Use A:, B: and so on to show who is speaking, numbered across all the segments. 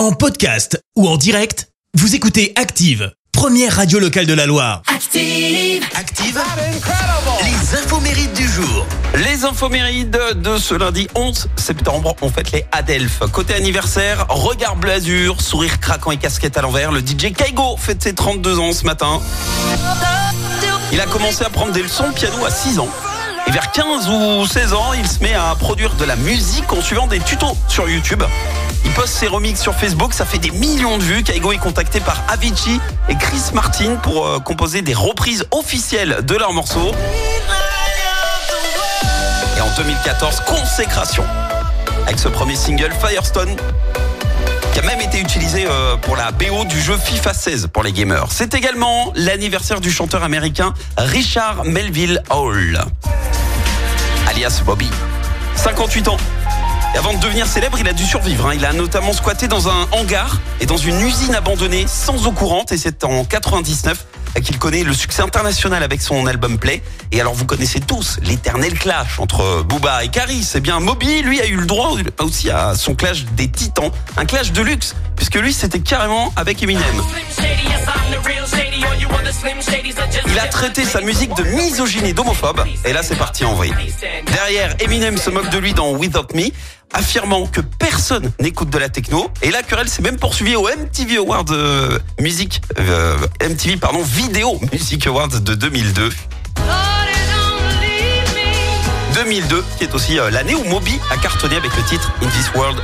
A: En podcast ou en direct, vous écoutez Active, première radio locale de la Loire.
B: Active.
A: Active Les infos mérites du jour.
C: Les infomérides de ce lundi 11 septembre, on fête les Adelphes. Côté anniversaire, regard bleu azur, sourire craquant et casquette à l'envers, le DJ Kaigo fête ses 32 ans ce matin. Il a commencé à prendre des leçons de piano à 6 ans. Et vers 15 ou 16 ans, il se met à produire de la musique en suivant des tutos sur YouTube. Il poste ses remixes sur Facebook, ça fait des millions de vues. Kaigo est contacté par Avicii et Chris Martin pour euh, composer des reprises officielles de leurs morceaux. Et en 2014, consécration avec ce premier single Firestone qui a même été utilisé euh, pour la BO du jeu FIFA 16 pour les gamers. C'est également l'anniversaire du chanteur américain Richard Melville Hall, alias Bobby. 58 ans. Et avant de devenir célèbre, il a dû survivre. hein. Il a notamment squatté dans un hangar et dans une usine abandonnée sans eau courante. Et c'est en 99 qu'il connaît le succès international avec son album Play. Et alors vous connaissez tous l'éternel clash entre Booba et Caris. Eh bien Moby, lui, a eu le droit aussi à son clash des titans. Un clash de luxe, puisque lui, c'était carrément avec Eminem. Traité sa musique de misogyne et d'homophobe. Et là, c'est parti en vrille. Derrière, Eminem se moque de lui dans Without Me, affirmant que personne n'écoute de la techno. Et là, Curel s'est même poursuivi au MTV Awards euh, Music, euh, MTV, pardon, Video Music Awards de 2002. 2002, qui est aussi euh, l'année où Moby a cartonné avec le titre In This World,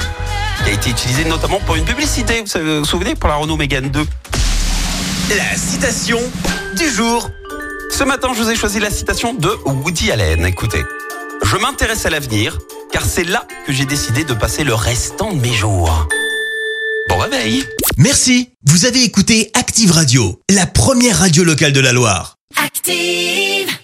C: qui a été utilisé notamment pour une publicité, vous vous souvenez, pour la Renault Mégane 2.
A: La citation du jour.
C: Ce matin, je vous ai choisi la citation de Woody Allen. Écoutez, je m'intéresse à l'avenir, car c'est là que j'ai décidé de passer le restant de mes jours. Bon réveil
A: Merci. Vous avez écouté Active Radio, la première radio locale de la Loire.
B: Active.